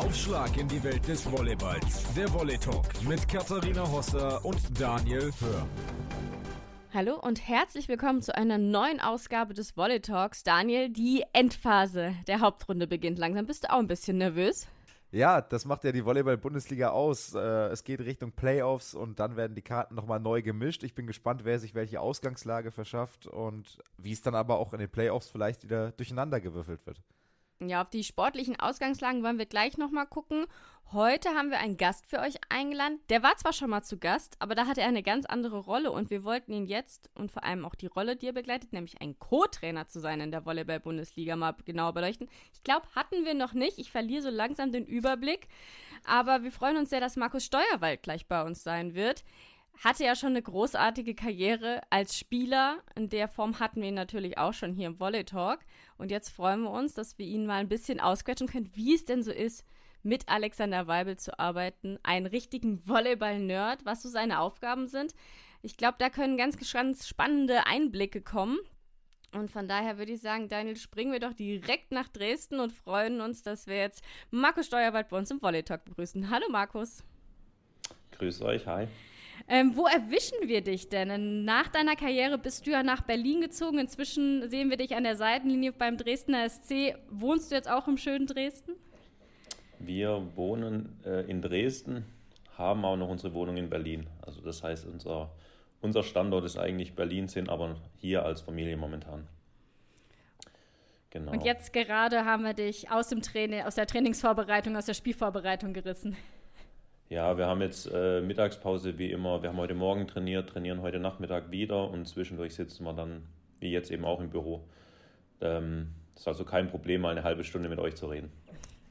Aufschlag in die Welt des Volleyballs. Der Volley Talk mit Katharina Hosser und Daniel Hör. Hallo und herzlich willkommen zu einer neuen Ausgabe des Volley Talks. Daniel, die Endphase der Hauptrunde beginnt langsam. Bist du auch ein bisschen nervös? Ja, das macht ja die Volleyball-Bundesliga aus. Äh, es geht Richtung Playoffs und dann werden die Karten nochmal neu gemischt. Ich bin gespannt, wer sich welche Ausgangslage verschafft und wie es dann aber auch in den Playoffs vielleicht wieder durcheinander gewürfelt wird. Ja, auf die sportlichen Ausgangslagen wollen wir gleich nochmal gucken. Heute haben wir einen Gast für euch eingeladen. Der war zwar schon mal zu Gast, aber da hatte er eine ganz andere Rolle und wir wollten ihn jetzt und vor allem auch die Rolle, die er begleitet, nämlich ein Co-Trainer zu sein in der Volleyball-Bundesliga, mal genauer beleuchten. Ich glaube, hatten wir noch nicht. Ich verliere so langsam den Überblick. Aber wir freuen uns sehr, dass Markus Steuerwald gleich bei uns sein wird hatte ja schon eine großartige Karriere als Spieler. In der Form hatten wir ihn natürlich auch schon hier im Volley Talk. Und jetzt freuen wir uns, dass wir ihn mal ein bisschen ausquetschen können, wie es denn so ist, mit Alexander Weibel zu arbeiten. Einen richtigen Volleyball-Nerd, was so seine Aufgaben sind. Ich glaube, da können ganz, ganz spannende Einblicke kommen. Und von daher würde ich sagen, Daniel, springen wir doch direkt nach Dresden und freuen uns, dass wir jetzt Markus Steuerwald bei uns im Volley Talk begrüßen. Hallo Markus. Grüß euch, hi. Ähm, wo erwischen wir dich denn? Nach deiner Karriere bist du ja nach Berlin gezogen. Inzwischen sehen wir dich an der Seitenlinie beim Dresdner SC. Wohnst du jetzt auch im schönen Dresden? Wir wohnen äh, in Dresden, haben auch noch unsere Wohnung in Berlin. Also das heißt, unser, unser Standort ist eigentlich Berlin, sind aber hier als Familie momentan. Genau. Und jetzt gerade haben wir dich aus dem Training, aus der Trainingsvorbereitung, aus der Spielvorbereitung gerissen. Ja, wir haben jetzt äh, Mittagspause wie immer. Wir haben heute Morgen trainiert, trainieren heute Nachmittag wieder und zwischendurch sitzen wir dann, wie jetzt eben auch im Büro. Ähm, ist also kein Problem, mal eine halbe Stunde mit euch zu reden.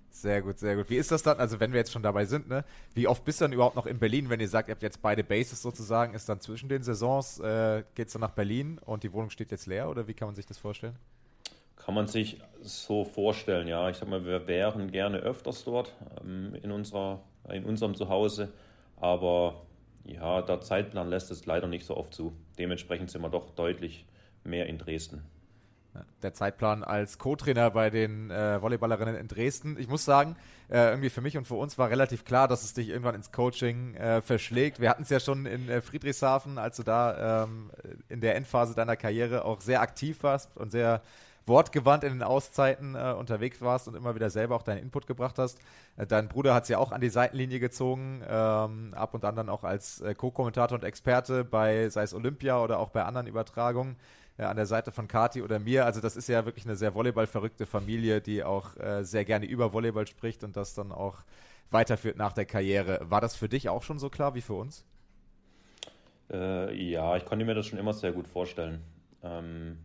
Sehr gut, sehr gut. Wie ist das dann, also wenn wir jetzt schon dabei sind, ne? Wie oft bist du dann überhaupt noch in Berlin, wenn ihr sagt, ihr habt jetzt beide Bases sozusagen, ist dann zwischen den Saisons, äh, geht es dann nach Berlin und die Wohnung steht jetzt leer oder wie kann man sich das vorstellen? Kann man sich so vorstellen, ja. Ich sag mal, wir wären gerne öfters dort ähm, in unserer in unserem Zuhause. Aber ja, der Zeitplan lässt es leider nicht so oft zu. Dementsprechend sind wir doch deutlich mehr in Dresden. Der Zeitplan als Co-Trainer bei den äh, Volleyballerinnen in Dresden. Ich muss sagen, äh, irgendwie für mich und für uns war relativ klar, dass es dich irgendwann ins Coaching äh, verschlägt. Wir hatten es ja schon in äh, Friedrichshafen, als du da ähm, in der Endphase deiner Karriere auch sehr aktiv warst und sehr wortgewandt in den Auszeiten äh, unterwegs warst und immer wieder selber auch deinen Input gebracht hast. Äh, dein Bruder hat es ja auch an die Seitenlinie gezogen, ähm, ab und an dann auch als äh, Co-Kommentator und Experte bei, sei es Olympia oder auch bei anderen Übertragungen äh, an der Seite von Kati oder mir. Also das ist ja wirklich eine sehr volleyballverrückte Familie, die auch äh, sehr gerne über Volleyball spricht und das dann auch weiterführt nach der Karriere. War das für dich auch schon so klar wie für uns? Äh, ja, ich konnte mir das schon immer sehr gut vorstellen. Ähm,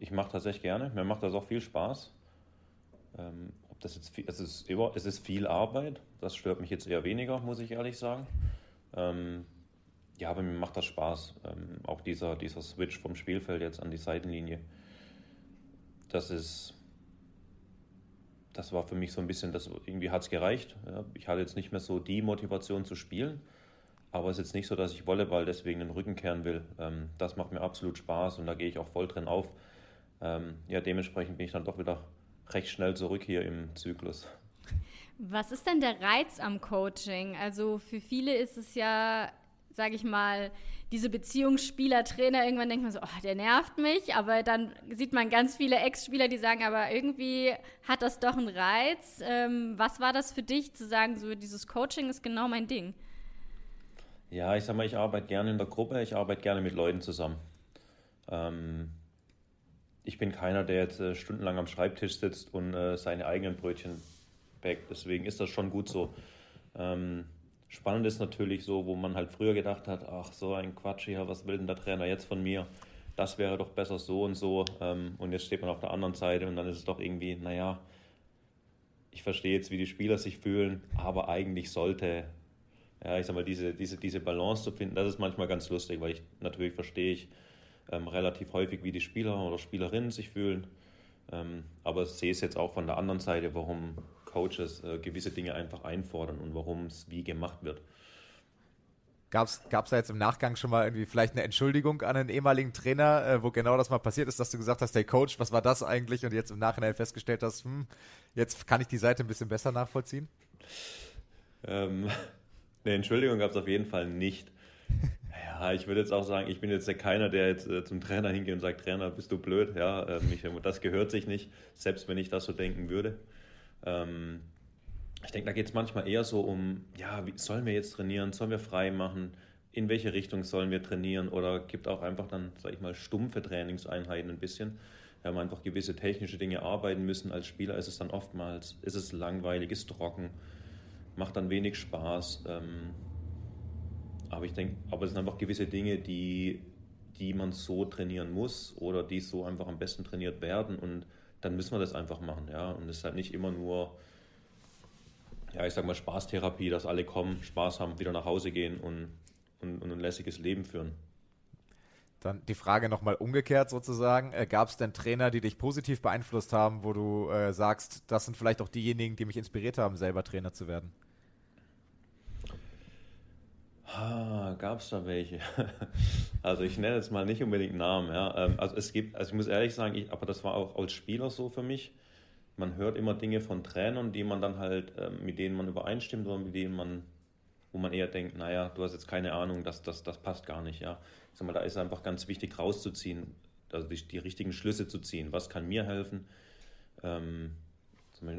ich mache das echt gerne. Mir macht das auch viel Spaß. Ähm, ob das jetzt viel, es, ist, es ist viel Arbeit. Das stört mich jetzt eher weniger, muss ich ehrlich sagen. Ähm, ja, aber mir macht das Spaß. Ähm, auch dieser, dieser Switch vom Spielfeld jetzt an die Seitenlinie. Das ist. Das war für mich so ein bisschen, das irgendwie hat es gereicht. Ja, ich hatte jetzt nicht mehr so die Motivation zu spielen. Aber es ist jetzt nicht so, dass ich Volleyball deswegen den Rücken kehren will. Ähm, das macht mir absolut Spaß und da gehe ich auch voll drin auf ähm, ja, dementsprechend bin ich dann doch wieder recht schnell zurück hier im Zyklus. Was ist denn der Reiz am Coaching? Also für viele ist es ja, sage ich mal, diese Beziehung Spieler-Trainer, irgendwann denkt man so, oh, der nervt mich, aber dann sieht man ganz viele Ex-Spieler, die sagen, aber irgendwie hat das doch einen Reiz. Ähm, was war das für dich, zu sagen, so dieses Coaching ist genau mein Ding? Ja, ich sag mal, ich arbeite gerne in der Gruppe, ich arbeite gerne mit Leuten zusammen. Ähm, ich bin keiner, der jetzt äh, stundenlang am Schreibtisch sitzt und äh, seine eigenen Brötchen backt. Deswegen ist das schon gut so. Ähm, spannend ist natürlich so, wo man halt früher gedacht hat, ach so ein Quatsch hier, was will denn der Trainer jetzt von mir? Das wäre doch besser so und so. Ähm, und jetzt steht man auf der anderen Seite und dann ist es doch irgendwie, naja, ich verstehe jetzt, wie die Spieler sich fühlen, aber eigentlich sollte, ja, ich sag mal, diese, diese, diese Balance zu finden, das ist manchmal ganz lustig, weil ich natürlich verstehe ich, ähm, relativ häufig, wie die Spieler oder Spielerinnen sich fühlen. Ähm, aber ich sehe es jetzt auch von der anderen Seite, warum Coaches äh, gewisse Dinge einfach einfordern und warum es wie gemacht wird. Gab es da jetzt im Nachgang schon mal irgendwie vielleicht eine Entschuldigung an einen ehemaligen Trainer, äh, wo genau das mal passiert ist, dass du gesagt hast, hey Coach, was war das eigentlich? Und jetzt im Nachhinein festgestellt hast, hm, jetzt kann ich die Seite ein bisschen besser nachvollziehen? Ähm, eine Entschuldigung gab es auf jeden Fall nicht. Ja, ich würde jetzt auch sagen, ich bin jetzt keiner, der jetzt äh, zum Trainer hingeht und sagt, Trainer, bist du blöd? Ja, mich, das gehört sich nicht, selbst wenn ich das so denken würde. Ähm, ich denke, da geht es manchmal eher so um, ja, wie sollen wir jetzt trainieren, sollen wir frei machen, in welche Richtung sollen wir trainieren oder gibt auch einfach dann, sag ich mal, stumpfe Trainingseinheiten ein bisschen. Wir haben einfach gewisse technische Dinge arbeiten müssen. Als Spieler ist es dann oftmals, ist es langweilig, ist trocken, macht dann wenig Spaß. Ähm, aber ich denke, aber es sind einfach gewisse Dinge, die, die man so trainieren muss oder die so einfach am besten trainiert werden und dann müssen wir das einfach machen, ja. Und es ist halt nicht immer nur ja, ich sag mal, Spaßtherapie, dass alle kommen, Spaß haben, wieder nach Hause gehen und, und, und ein lässiges Leben führen. Dann die Frage nochmal umgekehrt sozusagen. Äh, Gab es denn Trainer, die dich positiv beeinflusst haben, wo du äh, sagst, das sind vielleicht auch diejenigen, die mich inspiriert haben, selber Trainer zu werden? Ah, Gab es da welche? also ich nenne jetzt mal nicht unbedingt Namen. Ja. Ähm, also es gibt, also ich muss ehrlich sagen, ich, aber das war auch als Spieler so für mich man hört immer Dinge von Trainern, die man dann halt, äh, mit denen man übereinstimmt oder mit denen man, wo man eher denkt, naja, du hast jetzt keine Ahnung, das, das, das passt gar nicht. Ja. Ich sag mal, da ist einfach ganz wichtig rauszuziehen, also die, die richtigen Schlüsse zu ziehen. Was kann mir helfen? Ähm,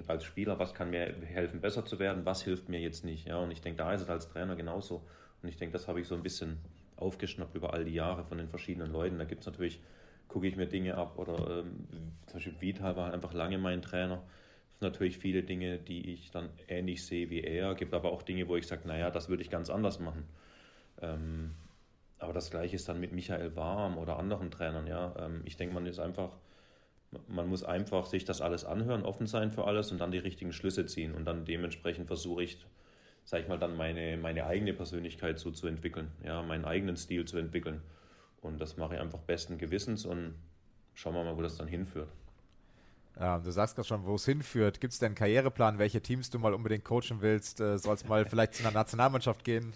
als Spieler, was kann mir helfen, besser zu werden? Was hilft mir jetzt nicht? Ja, und ich denke, da ist es als Trainer genauso. Und ich denke, das habe ich so ein bisschen aufgeschnappt über all die Jahre von den verschiedenen Leuten. Da gibt es natürlich gucke ich mir Dinge ab. Oder ähm, zum Beispiel Vital war einfach lange mein Trainer. Es sind natürlich viele Dinge, die ich dann ähnlich sehe wie er. Gibt aber auch Dinge, wo ich sage, naja, das würde ich ganz anders machen. Ähm, aber das gleiche ist dann mit Michael Warm oder anderen Trainern. Ja? Ähm, ich denke, man ist einfach, man muss einfach sich das alles anhören, offen sein für alles und dann die richtigen Schlüsse ziehen. Und dann dementsprechend versuche ich, sage ich mal, dann meine, meine eigene Persönlichkeit so zu entwickeln, ja, meinen eigenen Stil zu entwickeln. Und das mache ich einfach besten Gewissens und schauen wir mal, wo das dann hinführt. Ja, du sagst gerade schon, wo es hinführt. Gibt es denn einen Karriereplan, welche Teams du mal unbedingt coachen willst? Äh, Soll es mal vielleicht zu einer Nationalmannschaft gehen?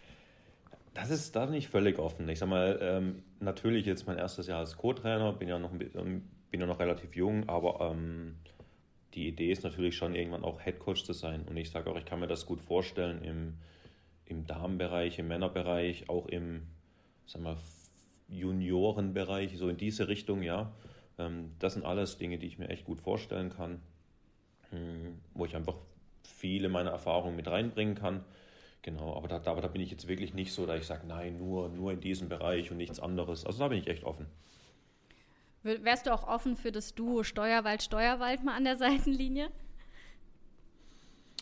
das ist da nicht völlig offen. Ich sag mal, ähm, natürlich jetzt mein erstes Jahr als Co-Trainer, bin ja noch ähm, bin ja noch relativ jung, aber ähm, die Idee ist natürlich schon irgendwann auch Head Coach zu sein. Und ich sage auch, ich kann mir das gut vorstellen im, im Damenbereich, im Männerbereich, auch im sag mal, Juniorenbereich, so in diese Richtung, ja. Ähm, das sind alles Dinge, die ich mir echt gut vorstellen kann, hm, wo ich einfach viele meiner Erfahrungen mit reinbringen kann. Genau, aber da, aber da bin ich jetzt wirklich nicht so, dass ich sage, nein, nur, nur in diesem Bereich und nichts anderes. Also da bin ich echt offen. Wärst du auch offen für das Duo Steuerwald-Steuerwald mal an der Seitenlinie?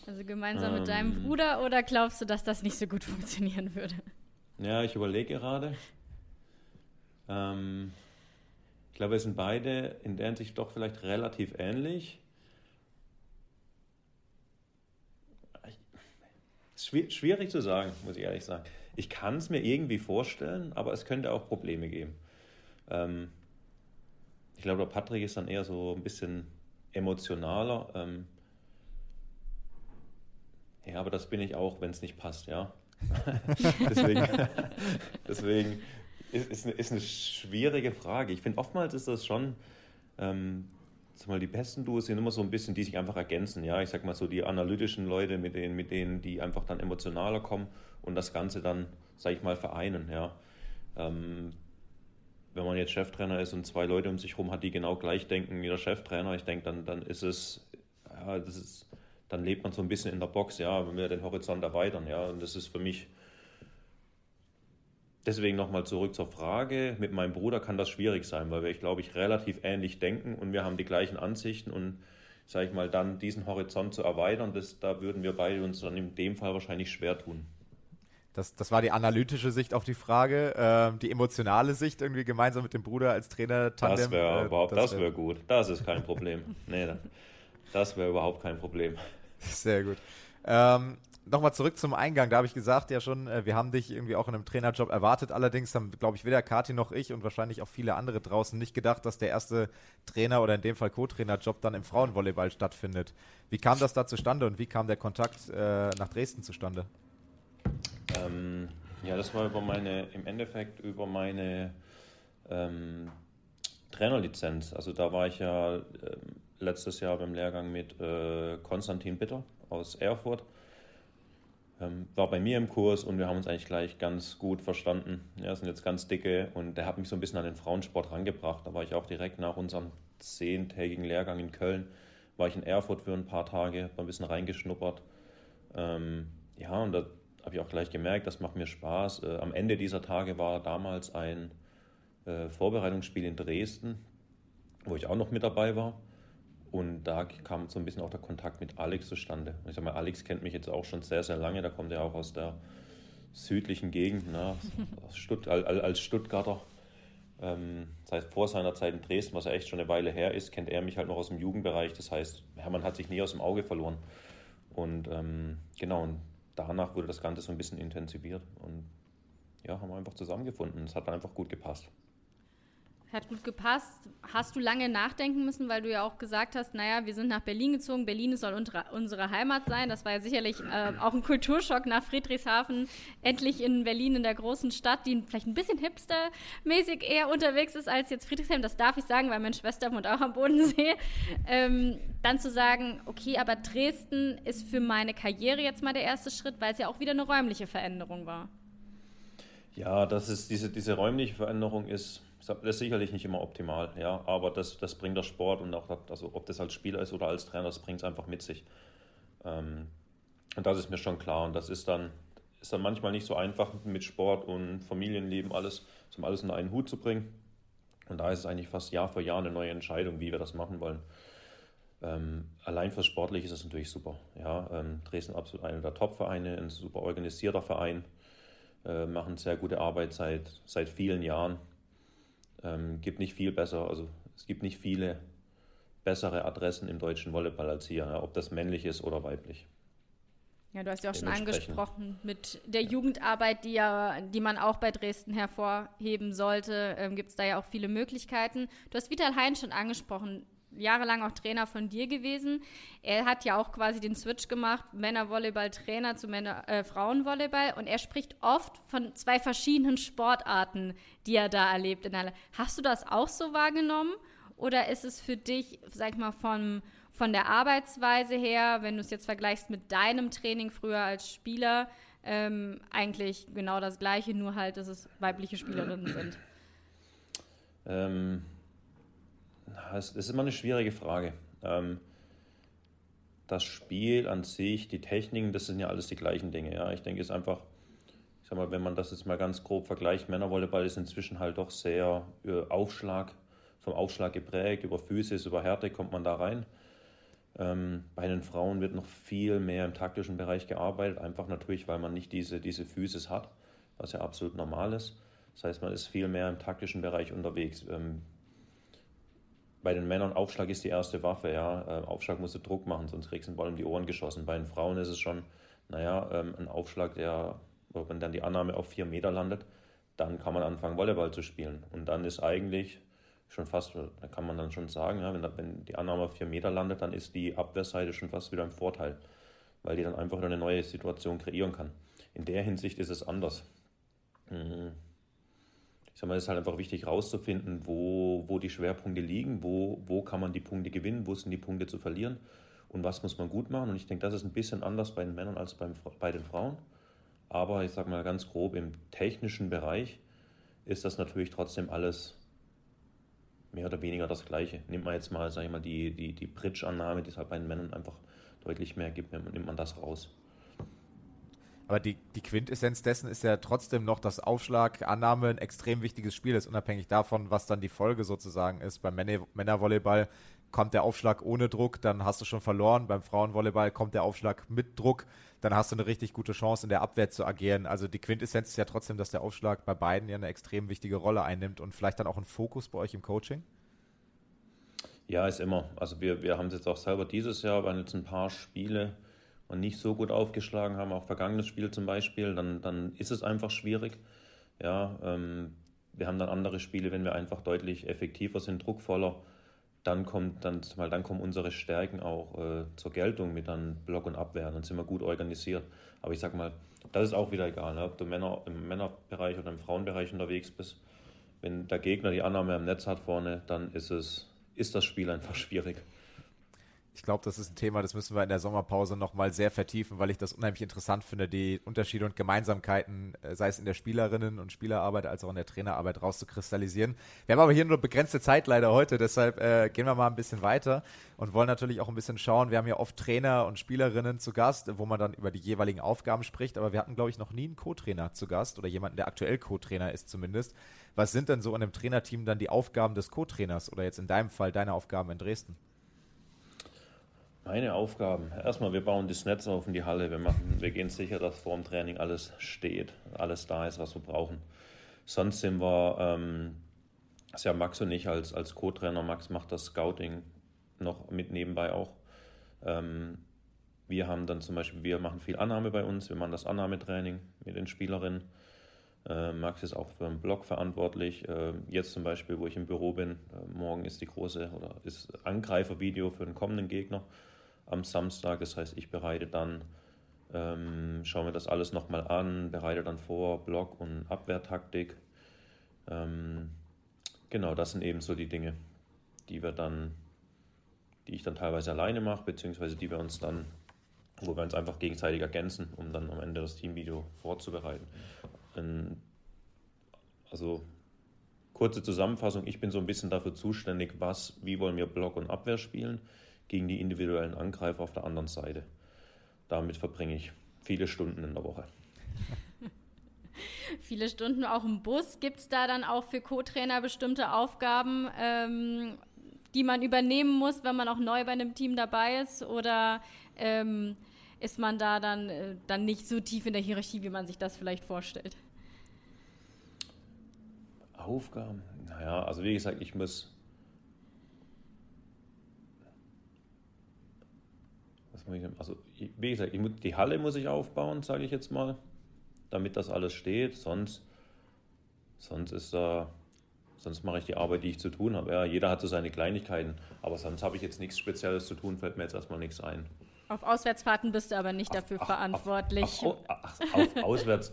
Also gemeinsam ähm, mit deinem ähm. Bruder oder glaubst du, dass das nicht so gut funktionieren würde? Ja, ich überlege gerade. Ähm, ich glaube, wir sind beide in der Hinsicht doch vielleicht relativ ähnlich. Ich, schwierig zu sagen, muss ich ehrlich sagen. Ich kann es mir irgendwie vorstellen, aber es könnte auch Probleme geben. Ähm, ich glaube, der Patrick ist dann eher so ein bisschen emotionaler. Ähm, ja, aber das bin ich auch, wenn es nicht passt, ja. deswegen deswegen ist, ist, eine, ist, eine, schwierige Frage. Ich finde, oftmals ist das schon, ähm, sag mal, die besten Duos sind immer so ein bisschen, die sich einfach ergänzen. Ja, ich sag mal so die analytischen Leute mit denen, mit denen, die einfach dann emotionaler kommen und das Ganze dann, sag ich mal, vereinen. Ja. Ähm, wenn man jetzt Cheftrainer ist und zwei Leute um sich herum hat, die genau gleich denken wie der Cheftrainer, ich denke, dann, dann ist es, ja, das ist dann lebt man so ein bisschen in der Box, ja, wenn wir den Horizont erweitern, ja, und das ist für mich deswegen nochmal zurück zur Frage. Mit meinem Bruder kann das schwierig sein, weil wir, ich glaube ich, relativ ähnlich denken und wir haben die gleichen Ansichten und sage ich mal, dann diesen Horizont zu erweitern, das, da würden wir beide uns dann in dem Fall wahrscheinlich schwer tun. Das, das war die analytische Sicht auf die Frage. Ähm, die emotionale Sicht irgendwie gemeinsam mit dem Bruder als Trainer Tandem. Das wäre äh, überhaupt, das wäre wär gut. Das ist kein Problem. nee, das wäre überhaupt kein Problem. Sehr gut. Ähm, Nochmal zurück zum Eingang. Da habe ich gesagt ja schon, äh, wir haben dich irgendwie auch in einem Trainerjob erwartet. Allerdings haben, glaube ich, weder Kati noch ich und wahrscheinlich auch viele andere draußen nicht gedacht, dass der erste Trainer oder in dem Fall Co-Trainerjob dann im Frauenvolleyball stattfindet. Wie kam das da zustande und wie kam der Kontakt äh, nach Dresden zustande? Ähm, Ja, das war über meine, im Endeffekt über meine ähm, Trainerlizenz. Also da war ich ja äh, letztes Jahr beim Lehrgang mit äh, Konstantin Bitter aus Erfurt. Ähm, war bei mir im Kurs und wir haben uns eigentlich gleich ganz gut verstanden. Ja, sind jetzt ganz dicke und der hat mich so ein bisschen an den Frauensport rangebracht. Da war ich auch direkt nach unserem zehntägigen Lehrgang in Köln, war ich in Erfurt für ein paar Tage, war ein bisschen reingeschnuppert. Ähm, ja, und da habe ich auch gleich gemerkt, das macht mir Spaß. Äh, am Ende dieser Tage war damals ein äh, Vorbereitungsspiel in Dresden, wo ich auch noch mit dabei war. Und da kam so ein bisschen auch der Kontakt mit Alex zustande. Ich sag mal, Alex kennt mich jetzt auch schon sehr, sehr lange. Da kommt er auch aus der südlichen Gegend, ne? Stutt als Stuttgarter. Ähm, das heißt, vor seiner Zeit in Dresden, was ja echt schon eine Weile her ist, kennt er mich halt noch aus dem Jugendbereich. Das heißt, Hermann hat sich nie aus dem Auge verloren. Und ähm, genau, und danach wurde das Ganze so ein bisschen intensiviert. Und ja, haben wir einfach zusammengefunden. Es hat einfach gut gepasst. Hat gut gepasst. Hast du lange nachdenken müssen, weil du ja auch gesagt hast, naja, wir sind nach Berlin gezogen. Berlin soll unsere Heimat sein. Das war ja sicherlich äh, auch ein Kulturschock nach Friedrichshafen. Endlich in Berlin, in der großen Stadt, die vielleicht ein bisschen hipstermäßig eher unterwegs ist als jetzt Friedrichshafen. Das darf ich sagen, weil meine Schwester wohnt auch am Bodensee. Ähm, dann zu sagen, okay, aber Dresden ist für meine Karriere jetzt mal der erste Schritt, weil es ja auch wieder eine räumliche Veränderung war. Ja, das ist diese, diese räumliche Veränderung ist das ist sicherlich nicht immer optimal, ja, aber das, das bringt der Sport und auch, also ob das als Spieler ist oder als Trainer, das bringt es einfach mit sich. Ähm, und das ist mir schon klar und das ist dann, ist dann manchmal nicht so einfach mit Sport und Familienleben alles, zum alles in einen Hut zu bringen. Und da ist es eigentlich fast Jahr für Jahr eine neue Entscheidung, wie wir das machen wollen. Ähm, allein fürs Sportliche ist es natürlich super. Ja, ähm, Dresden absolut einer der Top-Vereine, ein super organisierter Verein, äh, machen sehr gute Arbeit seit, seit vielen Jahren. Ähm, gibt nicht viel besser, also es gibt nicht viele bessere Adressen im deutschen Volleyball als hier, ja, ob das männlich ist oder weiblich. Ja, du hast ja auch schon angesprochen mit der Jugendarbeit, die ja, die man auch bei Dresden hervorheben sollte, ähm, gibt es da ja auch viele Möglichkeiten. Du hast Vital Hein schon angesprochen jahrelang auch Trainer von dir gewesen. Er hat ja auch quasi den Switch gemacht, Männervolleyball-Trainer zu Männer, äh, Frauenvolleyball. Und er spricht oft von zwei verschiedenen Sportarten, die er da erlebt. In der, hast du das auch so wahrgenommen? Oder ist es für dich, sag ich mal, von, von der Arbeitsweise her, wenn du es jetzt vergleichst mit deinem Training früher als Spieler, ähm, eigentlich genau das Gleiche, nur halt, dass es weibliche Spielerinnen sind? Ähm, das ist immer eine schwierige Frage. Ähm, das Spiel an sich, die Techniken, das sind ja alles die gleichen Dinge. Ja, ich denke, es ist einfach, ich sag mal, wenn man das jetzt mal ganz grob vergleicht, Männervolleyball ist inzwischen halt doch sehr äh, Aufschlag, vom Aufschlag geprägt, über Physis, über Härte kommt man da rein. Ähm, bei den Frauen wird noch viel mehr im taktischen Bereich gearbeitet, einfach natürlich, weil man nicht diese, diese Physis hat, was ja absolut normal ist. Das heißt, man ist viel mehr im taktischen Bereich unterwegs. Ähm, bei den Männern Aufschlag ist die erste Waffe, ja. Äh, Aufschlag musst du Druck machen, sonst kriegst du den Ball um die Ohren geschossen. Bei den Frauen ist es schon, naja, ähm, ein Aufschlag, der, wenn dann die Annahme auf vier Meter landet, dann kann man anfangen, Volleyball zu spielen. Und dann ist eigentlich schon fast, da kann man dann schon sagen, ja, wenn, wenn die Annahme auf vier Meter landet, dann ist die Abwehrseite schon fast wieder ein Vorteil, weil die dann einfach eine neue Situation kreieren kann. In der Hinsicht ist es anders. Mhm ich sage mal, es ist halt einfach wichtig herauszufinden, wo, wo die Schwerpunkte liegen, wo, wo kann man die Punkte gewinnen, wo sind die Punkte zu verlieren und was muss man gut machen. Und ich denke, das ist ein bisschen anders bei den Männern als beim, bei den Frauen. Aber ich sage mal ganz grob, im technischen Bereich ist das natürlich trotzdem alles mehr oder weniger das Gleiche. Nimmt man jetzt mal, sage ich mal, die, die, die Bridge-Annahme, die es halt bei den Männern einfach deutlich mehr gibt, nimmt man das raus. Aber die, die Quintessenz dessen ist ja trotzdem noch, dass Aufschlag, Annahme ein extrem wichtiges Spiel ist, unabhängig davon, was dann die Folge sozusagen ist. Beim Männervolleyball kommt der Aufschlag ohne Druck, dann hast du schon verloren. Beim Frauenvolleyball kommt der Aufschlag mit Druck, dann hast du eine richtig gute Chance, in der Abwehr zu agieren. Also die Quintessenz ist ja trotzdem, dass der Aufschlag bei beiden ja eine extrem wichtige Rolle einnimmt und vielleicht dann auch ein Fokus bei euch im Coaching? Ja, ist immer. Also wir, wir haben es jetzt auch selber dieses Jahr, waren jetzt ein paar Spiele, und nicht so gut aufgeschlagen haben, auch vergangenes Spiel zum Beispiel, dann, dann ist es einfach schwierig. Ja, ähm, wir haben dann andere Spiele, wenn wir einfach deutlich effektiver sind, druckvoller, dann kommt dann, weil dann kommen unsere Stärken auch äh, zur Geltung mit dann Block und Abwehr. Dann sind wir gut organisiert. Aber ich sag mal, das ist auch wieder egal, ne? ob du Männer, im Männerbereich oder im Frauenbereich unterwegs bist. Wenn der Gegner die Annahme am Netz hat vorne, dann ist es ist das Spiel einfach schwierig. Ich glaube, das ist ein Thema, das müssen wir in der Sommerpause nochmal sehr vertiefen, weil ich das unheimlich interessant finde, die Unterschiede und Gemeinsamkeiten, äh, sei es in der Spielerinnen- und Spielerarbeit als auch in der Trainerarbeit rauszukristallisieren. Wir haben aber hier nur begrenzte Zeit leider heute, deshalb äh, gehen wir mal ein bisschen weiter und wollen natürlich auch ein bisschen schauen. Wir haben ja oft Trainer und Spielerinnen zu Gast, wo man dann über die jeweiligen Aufgaben spricht, aber wir hatten, glaube ich, noch nie einen Co-Trainer zu Gast oder jemanden, der aktuell Co-Trainer ist zumindest. Was sind denn so in einem Trainerteam dann die Aufgaben des Co-Trainers oder jetzt in deinem Fall deine Aufgaben in Dresden? Meine Aufgaben. Erstmal, wir bauen das Netz auf in die Halle. Wir, machen, wir gehen sicher, dass vor dem Training alles steht, alles da ist, was wir brauchen. Sonst sind wir, ähm, ist ja Max und ich als, als Co-Trainer. Max macht das Scouting noch mit nebenbei auch. Ähm, wir haben dann zum Beispiel, wir machen viel Annahme bei uns. Wir machen das Annahmetraining mit den Spielerinnen. Äh, Max ist auch für den Blog verantwortlich. Äh, jetzt zum Beispiel, wo ich im Büro bin, äh, morgen ist die große oder ist Angreifervideo für den kommenden Gegner am Samstag. Das heißt, ich bereite dann, ähm, schaue mir das alles nochmal an, bereite dann vor Block- und Abwehrtaktik. Ähm, genau, das sind eben so die Dinge, die wir dann, die ich dann teilweise alleine mache, beziehungsweise die wir uns dann, wo wir uns einfach gegenseitig ergänzen, um dann am Ende das Teamvideo vorzubereiten. Ähm, also kurze Zusammenfassung, ich bin so ein bisschen dafür zuständig, was, wie wollen wir Block und Abwehr spielen gegen die individuellen Angreifer auf der anderen Seite. Damit verbringe ich viele Stunden in der Woche. viele Stunden auch im Bus. Gibt es da dann auch für Co-Trainer bestimmte Aufgaben, ähm, die man übernehmen muss, wenn man auch neu bei einem Team dabei ist? Oder ähm, ist man da dann, äh, dann nicht so tief in der Hierarchie, wie man sich das vielleicht vorstellt? Aufgaben? Naja, also wie gesagt, ich muss also wie gesagt, die Halle muss ich aufbauen, sage ich jetzt mal, damit das alles steht. Sonst, sonst ist da, sonst mache ich die Arbeit, die ich zu tun habe. Ja, jeder hat so seine Kleinigkeiten, aber sonst habe ich jetzt nichts Spezielles zu tun, fällt mir jetzt erstmal nichts ein. Auf Auswärtsfahrten bist du aber nicht dafür ach, verantwortlich. Auf, auf, auf, Auswärts,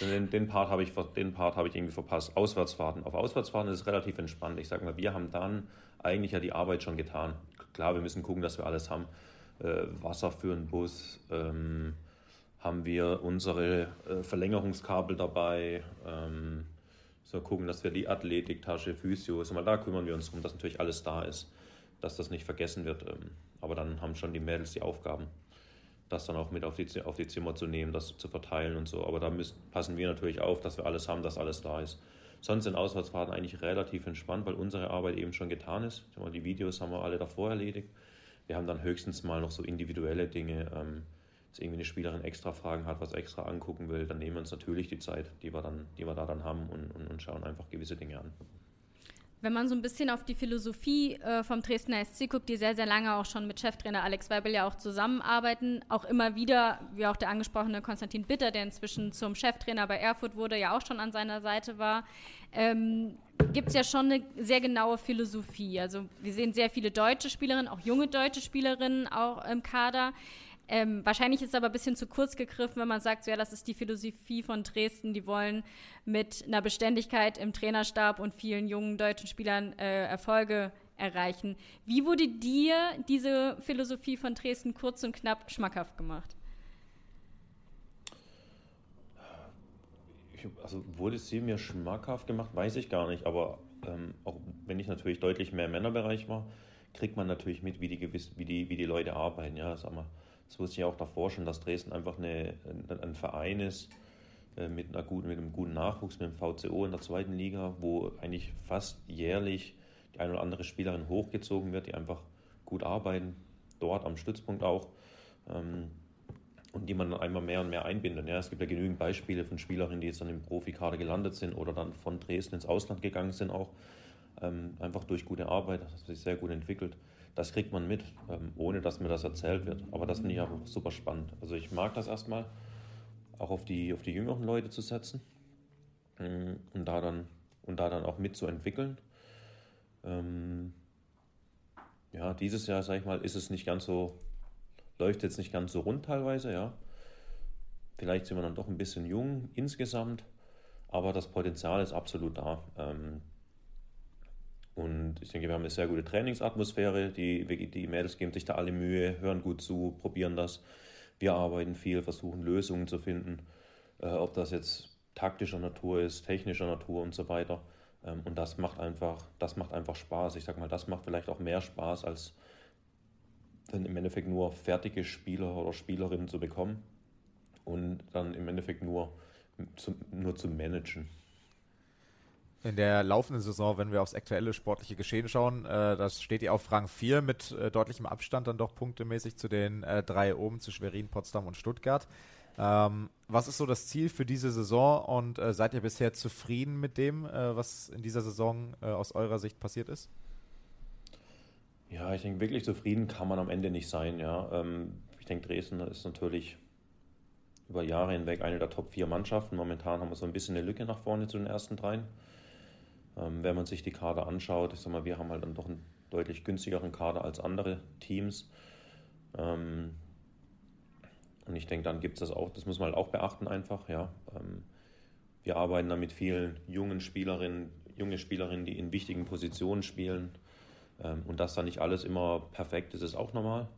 den, den, Part habe ich, den Part habe ich irgendwie verpasst. Auswärtsfahrten. Auf Auswärtsfahrten ist es relativ entspannt. Ich sage mal, wir haben dann eigentlich ja die Arbeit schon getan. Klar, wir müssen gucken, dass wir alles haben äh, Wasser für einen Bus, ähm, haben wir unsere äh, Verlängerungskabel dabei, ähm, so gucken, dass wir die Athletiktasche, Physio, also mal da kümmern wir uns darum, dass natürlich alles da ist, dass das nicht vergessen wird. Ähm, aber dann haben schon die Mädels die Aufgaben, das dann auch mit auf die, auf die Zimmer zu nehmen, das zu verteilen und so. Aber da müssen, passen wir natürlich auf, dass wir alles haben, dass alles da ist. Sonst sind Auswärtsfahrten eigentlich relativ entspannt, weil unsere Arbeit eben schon getan ist. Die Videos haben wir alle davor erledigt. Wir haben dann höchstens mal noch so individuelle Dinge, ähm, dass irgendwie eine Spielerin extra Fragen hat, was extra angucken will, dann nehmen wir uns natürlich die Zeit, die wir, dann, die wir da dann haben und, und, und schauen einfach gewisse Dinge an. Wenn man so ein bisschen auf die Philosophie äh, vom Dresdner SC guckt, die sehr, sehr lange auch schon mit Cheftrainer Alex Weibel ja auch zusammenarbeiten, auch immer wieder, wie auch der angesprochene Konstantin Bitter, der inzwischen zum Cheftrainer bei Erfurt wurde, ja auch schon an seiner Seite war, ähm, gibt es ja schon eine sehr genaue Philosophie. Also wir sehen sehr viele deutsche Spielerinnen, auch junge deutsche Spielerinnen auch im Kader. Ähm, wahrscheinlich ist es aber ein bisschen zu kurz gegriffen, wenn man sagt, so, ja, das ist die Philosophie von Dresden. Die wollen mit einer Beständigkeit im Trainerstab und vielen jungen deutschen Spielern äh, Erfolge erreichen. Wie wurde dir diese Philosophie von Dresden kurz und knapp schmackhaft gemacht? also wurde sie mir schmackhaft gemacht, weiß ich gar nicht, aber ähm, auch wenn ich natürlich deutlich mehr im Männerbereich war, kriegt man natürlich mit, wie die, wie die, wie die Leute arbeiten. Ja, sag mal, das wusste ich auch davor schon, dass Dresden einfach eine, ein, ein Verein ist äh, mit, einer guten, mit einem guten Nachwuchs, mit dem VCO in der zweiten Liga, wo eigentlich fast jährlich die eine oder andere Spielerin hochgezogen wird, die einfach gut arbeiten, dort am Stützpunkt auch. Ähm, und die man dann einmal mehr und mehr einbindet. Ja, es gibt ja genügend Beispiele von Spielerinnen, die jetzt dann im Profikader gelandet sind oder dann von Dresden ins Ausland gegangen sind, auch ähm, einfach durch gute Arbeit, das hat sich sehr gut entwickelt das kriegt man mit, ähm, ohne dass mir das erzählt wird. Aber das finde ich auch super spannend. Also ich mag das erstmal, auch auf die, auf die jüngeren Leute zu setzen ähm, und, da dann, und da dann auch mitzuentwickeln. Ähm, ja, dieses Jahr, sag ich mal, ist es nicht ganz so, läuft jetzt nicht ganz so rund teilweise, ja. Vielleicht sind wir dann doch ein bisschen jung insgesamt, aber das Potenzial ist absolut da. Ähm, und ich denke, wir haben eine sehr gute Trainingsatmosphäre. Die, die Mädels geben sich da alle Mühe, hören gut zu, probieren das. Wir arbeiten viel, versuchen Lösungen zu finden, äh, ob das jetzt taktischer Natur ist, technischer Natur und so weiter. Ähm, und das macht einfach, das macht einfach Spaß. Ich sag mal, das macht vielleicht auch mehr Spaß, als dann im Endeffekt nur fertige Spieler oder Spielerinnen zu bekommen und dann im Endeffekt nur, zu, nur zu managen. In der laufenden Saison, wenn wir aufs aktuelle sportliche Geschehen schauen, äh, das steht ihr auf Rang 4 mit äh, deutlichem Abstand dann doch punktemäßig zu den äh, drei oben, zu Schwerin, Potsdam und Stuttgart. Ähm, was ist so das Ziel für diese Saison und äh, seid ihr bisher zufrieden mit dem, äh, was in dieser Saison äh, aus eurer Sicht passiert ist? Ja, ich denke, wirklich zufrieden kann man am Ende nicht sein. Ja. Ähm, ich denke, Dresden ist natürlich über Jahre hinweg eine der Top 4 Mannschaften. Momentan haben wir so ein bisschen eine Lücke nach vorne zu den ersten dreien. Ähm, wenn man sich die Kader anschaut, ich sag mal, wir haben halt dann doch einen deutlich günstigeren Kader als andere Teams. Ähm, und ich denke, dann gibt es das auch, das muss man halt auch beachten einfach, ja. Ähm, wir arbeiten da mit vielen jungen Spielerinnen, junge Spielerinnen, die in wichtigen Positionen spielen. Und dass da nicht alles immer perfekt ist, ist auch normal.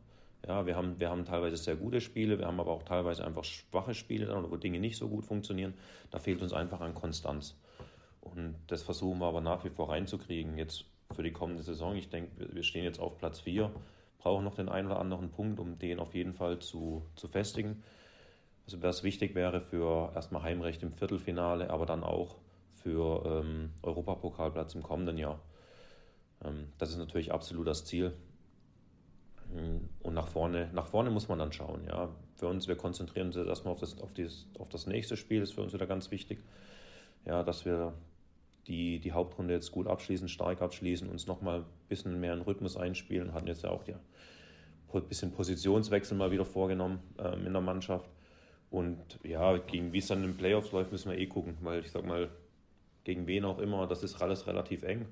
Ja, wir haben, wir haben teilweise sehr gute Spiele, wir haben aber auch teilweise einfach schwache Spiele, wo Dinge nicht so gut funktionieren. Da fehlt uns einfach an Konstanz. Und das versuchen wir aber nach wie vor reinzukriegen. Jetzt für die kommende Saison, ich denke, wir stehen jetzt auf Platz 4, brauchen noch den einen oder anderen Punkt, um den auf jeden Fall zu, zu festigen. Also was wichtig wäre für erstmal Heimrecht im Viertelfinale, aber dann auch für ähm, Europapokalplatz im kommenden Jahr. Ähm, das ist natürlich absolut das Ziel. Und nach vorne, nach vorne muss man dann schauen. Ja. Für uns, wir konzentrieren uns erstmal auf das, auf, dieses, auf das nächste Spiel, ist für uns wieder ganz wichtig. Ja, dass wir die, die Hauptrunde jetzt gut abschließen, stark abschließen, uns nochmal ein bisschen mehr in Rhythmus einspielen, hatten jetzt ja auch ein bisschen Positionswechsel mal wieder vorgenommen ähm, in der Mannschaft. Und ja, gegen wie es dann in den Playoffs läuft, müssen wir eh gucken, weil ich sag mal, gegen wen auch immer, das ist alles relativ eng.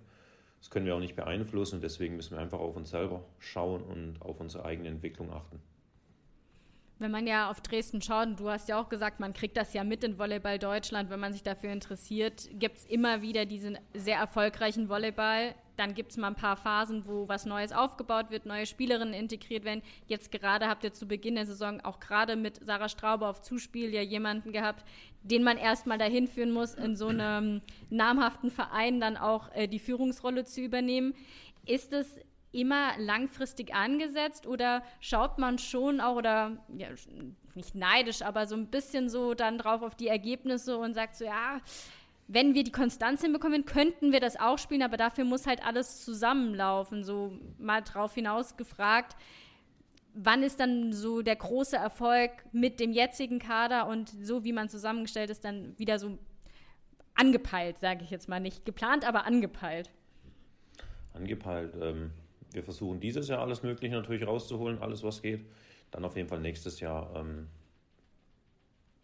Das können wir auch nicht beeinflussen, deswegen müssen wir einfach auf uns selber schauen und auf unsere eigene Entwicklung achten. Wenn man ja auf Dresden schaut, du hast ja auch gesagt, man kriegt das ja mit in Volleyball Deutschland, wenn man sich dafür interessiert, gibt es immer wieder diesen sehr erfolgreichen Volleyball. Dann gibt es mal ein paar Phasen, wo was Neues aufgebaut wird, neue Spielerinnen integriert werden. Jetzt gerade habt ihr zu Beginn der Saison auch gerade mit Sarah Straube auf Zuspiel ja jemanden gehabt, den man erstmal dahin führen muss, in so einem namhaften Verein dann auch äh, die Führungsrolle zu übernehmen. Ist es immer langfristig angesetzt oder schaut man schon auch oder ja, nicht neidisch, aber so ein bisschen so dann drauf auf die Ergebnisse und sagt so, ja, wenn wir die Konstanz hinbekommen, könnten wir das auch spielen, aber dafür muss halt alles zusammenlaufen. So mal drauf hinaus gefragt, wann ist dann so der große Erfolg mit dem jetzigen Kader und so wie man zusammengestellt ist, dann wieder so angepeilt, sage ich jetzt mal nicht geplant, aber angepeilt. Angepeilt. Ähm, wir versuchen dieses Jahr alles Mögliche natürlich rauszuholen, alles was geht. Dann auf jeden Fall nächstes Jahr ähm,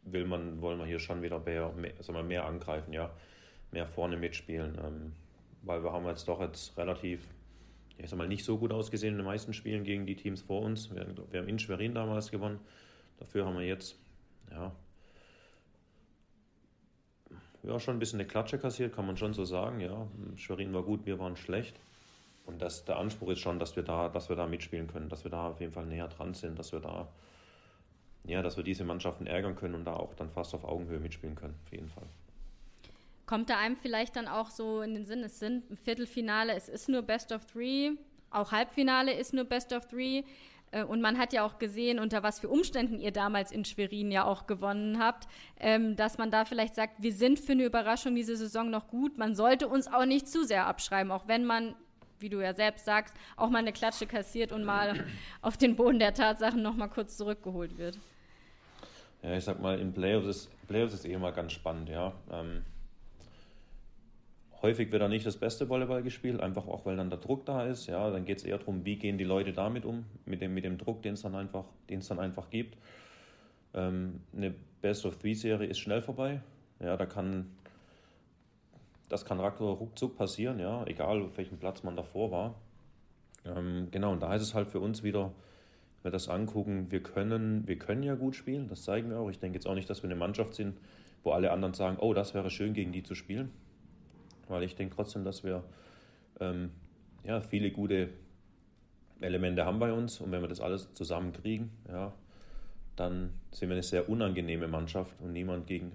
will man, wollen wir hier schon wieder mehr, mehr, wir, mehr angreifen, ja, mehr vorne mitspielen. Ähm, weil wir haben jetzt doch jetzt relativ, ich sag mal, nicht so gut ausgesehen in den meisten Spielen gegen die Teams vor uns. Wir, wir haben in Schwerin damals gewonnen. Dafür haben wir jetzt, ja, ja, schon ein bisschen eine Klatsche kassiert, kann man schon so sagen. Ja, Schwerin war gut, wir waren schlecht. Und das, der Anspruch ist schon, dass wir da, dass wir da mitspielen können, dass wir da auf jeden Fall näher dran sind, dass wir da, ja, dass wir diese Mannschaften ärgern können und da auch dann fast auf Augenhöhe mitspielen können, auf jeden Fall. Kommt da einem vielleicht dann auch so in den Sinn, es sind ein Viertelfinale, es ist nur Best of Three, auch Halbfinale ist nur Best of Three. Äh, und man hat ja auch gesehen, unter was für Umständen ihr damals in Schwerin ja auch gewonnen habt, ähm, dass man da vielleicht sagt, wir sind für eine Überraschung diese Saison noch gut. Man sollte uns auch nicht zu sehr abschreiben, auch wenn man wie du ja selbst sagst, auch mal eine Klatsche kassiert und mal auf den Boden der Tatsachen noch mal kurz zurückgeholt wird. Ja, ich sag mal, in Playoffs ist, Playoffs ist eh immer ganz spannend, ja. Ähm, häufig wird da nicht das beste Volleyball gespielt, einfach auch, weil dann der Druck da ist, ja. Dann geht es eher darum, wie gehen die Leute damit um, mit dem, mit dem Druck, den es dann einfach, dann einfach gibt. Ähm, eine Best-of-Three-Serie ist schnell vorbei. Ja, da kann das kann ruckzuck passieren, ja, egal auf welchem Platz man davor war. Ähm, genau, und da ist es halt für uns wieder, wenn wir das angucken, wir können, wir können ja gut spielen, das zeigen wir auch. Ich denke jetzt auch nicht, dass wir eine Mannschaft sind, wo alle anderen sagen, oh, das wäre schön, gegen die zu spielen. Weil ich denke trotzdem, dass wir ähm, ja, viele gute Elemente haben bei uns und wenn wir das alles zusammenkriegen, ja, dann sind wir eine sehr unangenehme Mannschaft und niemand gegen,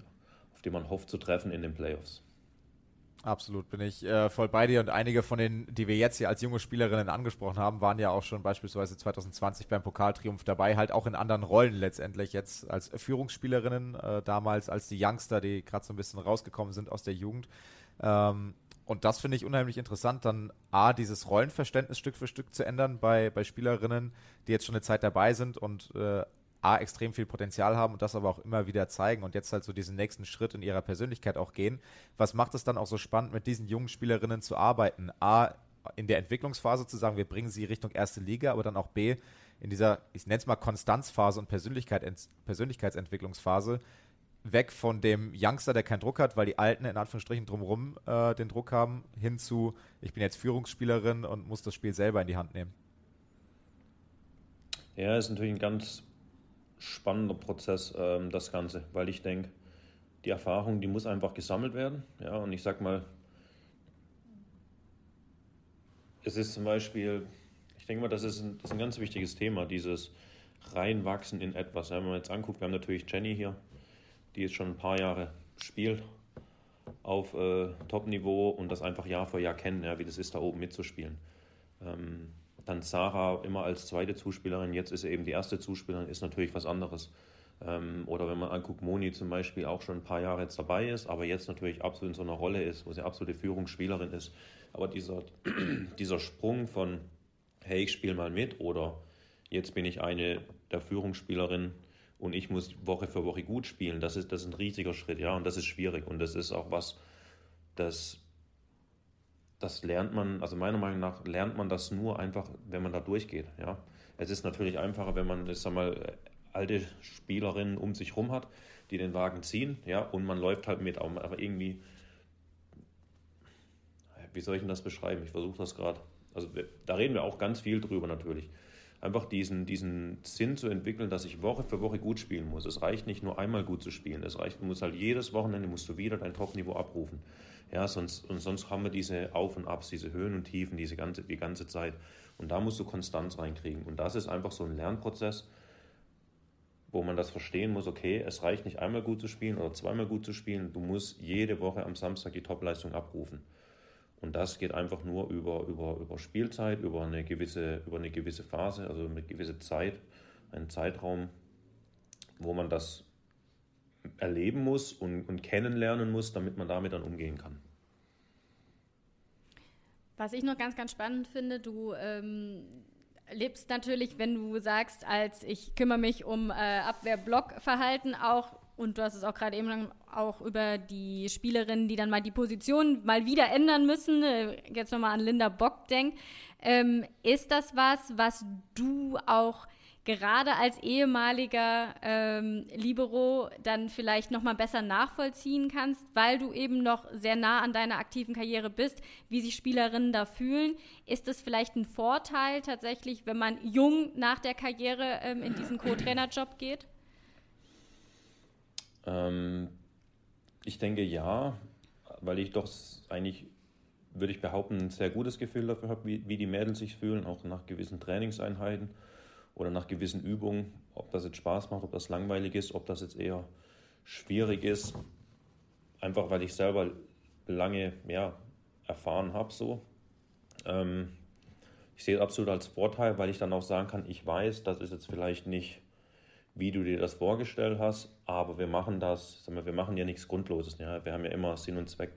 auf den man hofft zu treffen in den Playoffs. Absolut, bin ich äh, voll bei dir und einige von denen, die wir jetzt hier als junge Spielerinnen angesprochen haben, waren ja auch schon beispielsweise 2020 beim Pokaltriumph dabei, halt auch in anderen Rollen letztendlich jetzt als Führungsspielerinnen, äh, damals als die Youngster, die gerade so ein bisschen rausgekommen sind aus der Jugend. Ähm, und das finde ich unheimlich interessant, dann A, dieses Rollenverständnis Stück für Stück zu ändern bei, bei Spielerinnen, die jetzt schon eine Zeit dabei sind und äh, A, extrem viel Potenzial haben und das aber auch immer wieder zeigen und jetzt halt so diesen nächsten Schritt in ihrer Persönlichkeit auch gehen. Was macht es dann auch so spannend, mit diesen jungen Spielerinnen zu arbeiten? A, in der Entwicklungsphase zu sagen, wir bringen sie Richtung erste Liga, aber dann auch B, in dieser, ich nenne es mal Konstanzphase und Persönlichkeit, Persönlichkeitsentwicklungsphase, weg von dem Youngster, der keinen Druck hat, weil die Alten in Anführungsstrichen drumherum äh, den Druck haben, hin zu, ich bin jetzt Führungsspielerin und muss das Spiel selber in die Hand nehmen. Ja, ist natürlich ein ganz spannender Prozess, ähm, das Ganze, weil ich denke, die Erfahrung, die muss einfach gesammelt werden. Ja, und ich sag mal, es ist zum Beispiel, ich denke mal, das ist ein, das ist ein ganz wichtiges Thema, dieses Reinwachsen in etwas. wenn man jetzt anguckt, wir haben natürlich Jenny hier, die jetzt schon ein paar Jahre spielt auf äh, Top-Niveau und das einfach Jahr für Jahr kennen, ja, wie das ist, da oben mitzuspielen. Ähm, dann Sarah immer als zweite Zuspielerin, jetzt ist sie eben die erste Zuspielerin, ist natürlich was anderes. Ähm, oder wenn man anguckt, Moni zum Beispiel auch schon ein paar Jahre jetzt dabei ist, aber jetzt natürlich absolut in so einer Rolle ist, wo sie absolute Führungsspielerin ist. Aber dieser, dieser Sprung von, hey, ich spiele mal mit oder jetzt bin ich eine der Führungsspielerinnen und ich muss Woche für Woche gut spielen, das ist, das ist ein riesiger Schritt, ja, und das ist schwierig. Und das ist auch was, das das lernt man, also meiner Meinung nach lernt man das nur einfach, wenn man da durchgeht. Ja? Es ist natürlich einfacher, wenn man, ich sag mal, alte Spielerinnen um sich rum hat, die den Wagen ziehen, ja, und man läuft halt mit, aber irgendwie, wie soll ich denn das beschreiben? Ich versuche das gerade. Also da reden wir auch ganz viel drüber natürlich. Einfach diesen, diesen Sinn zu entwickeln, dass ich Woche für Woche gut spielen muss. Es reicht nicht nur einmal gut zu spielen. Es reicht, du musst halt jedes Wochenende musst du wieder dein Top-Niveau abrufen. Ja, sonst, und sonst haben wir diese Auf und Abs, diese Höhen und Tiefen, diese ganze, die ganze Zeit. Und da musst du Konstanz reinkriegen. Und das ist einfach so ein Lernprozess, wo man das verstehen muss, okay, es reicht nicht einmal gut zu spielen oder zweimal gut zu spielen, du musst jede Woche am Samstag die Topleistung abrufen. Und das geht einfach nur über, über, über Spielzeit, über eine, gewisse, über eine gewisse Phase, also eine gewisse Zeit, einen Zeitraum, wo man das erleben muss und, und kennenlernen muss, damit man damit dann umgehen kann. Was ich noch ganz, ganz spannend finde, du ähm, lebst natürlich, wenn du sagst, als ich kümmere mich um äh, Abwehr-Block-Verhalten auch, und du hast es auch gerade eben auch über die Spielerinnen, die dann mal die Position mal wieder ändern müssen, äh, jetzt nochmal an Linda Bock denk, ähm, ist das was, was du auch gerade als ehemaliger ähm, Libero dann vielleicht noch mal besser nachvollziehen kannst, weil du eben noch sehr nah an deiner aktiven Karriere bist, wie sich Spielerinnen da fühlen. Ist es vielleicht ein Vorteil tatsächlich, wenn man jung nach der Karriere ähm, in diesen Co-Trainer-Job geht? Ähm, ich denke ja, weil ich doch eigentlich würde ich behaupten, ein sehr gutes Gefühl dafür habe, wie, wie die Mädels sich fühlen, auch nach gewissen Trainingseinheiten oder nach gewissen Übungen, ob das jetzt Spaß macht, ob das langweilig ist, ob das jetzt eher schwierig ist, einfach weil ich selber lange ja, erfahren habe so. Ähm, ich sehe es absolut als Vorteil, weil ich dann auch sagen kann, ich weiß, das ist jetzt vielleicht nicht, wie du dir das vorgestellt hast, aber wir machen das, wir, wir machen ja nichts Grundloses. Ja? Wir haben ja immer Sinn und Zweck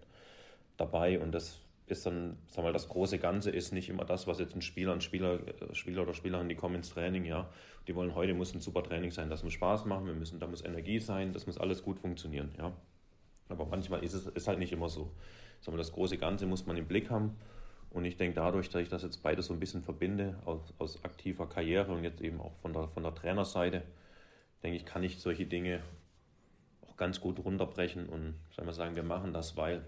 dabei und das ist dann, sag mal, das große Ganze ist nicht immer das, was jetzt ein Spieler, ein Spieler, äh, Spieler oder Spielerin, die kommen ins Training, ja. Die wollen heute muss ein super Training sein, das muss Spaß machen, wir müssen, da muss Energie sein, das muss alles gut funktionieren, ja. Aber manchmal ist es ist halt nicht immer so. Sag mal, das große Ganze muss man im Blick haben. Und ich denke, dadurch, dass ich das jetzt beides so ein bisschen verbinde, aus, aus aktiver Karriere und jetzt eben auch von der, von der Trainerseite, denke ich, kann ich solche Dinge auch ganz gut runterbrechen und sagen wir sagen, wir machen das, weil.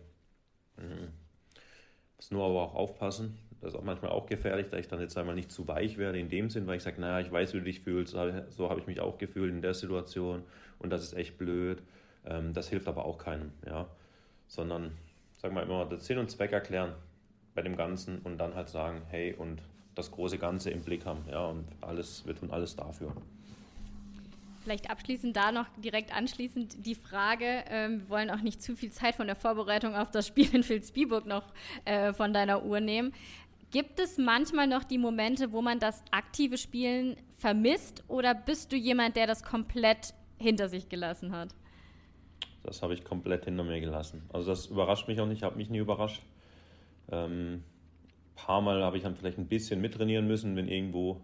Muss nur aber auch aufpassen. Das ist auch manchmal auch gefährlich, da ich dann jetzt einmal nicht zu weich werde in dem Sinn, weil ich sage, naja, ich weiß, wie du dich fühlst, so habe ich mich auch gefühlt in der Situation und das ist echt blöd. Ähm, das hilft aber auch keinem, ja. Sondern, sagen wir immer, das Sinn und Zweck erklären bei dem Ganzen und dann halt sagen, hey, und das große Ganze im Blick haben, ja, und alles, wir tun alles dafür. Vielleicht abschließend da noch direkt anschließend die Frage, ähm, wir wollen auch nicht zu viel Zeit von der Vorbereitung auf das Spiel in Vilsbiburg noch äh, von deiner Uhr nehmen. Gibt es manchmal noch die Momente, wo man das aktive Spielen vermisst oder bist du jemand, der das komplett hinter sich gelassen hat? Das habe ich komplett hinter mir gelassen. Also das überrascht mich auch nicht, habe mich nie überrascht. Ähm, paar Mal habe ich dann vielleicht ein bisschen mittrainieren müssen, wenn irgendwo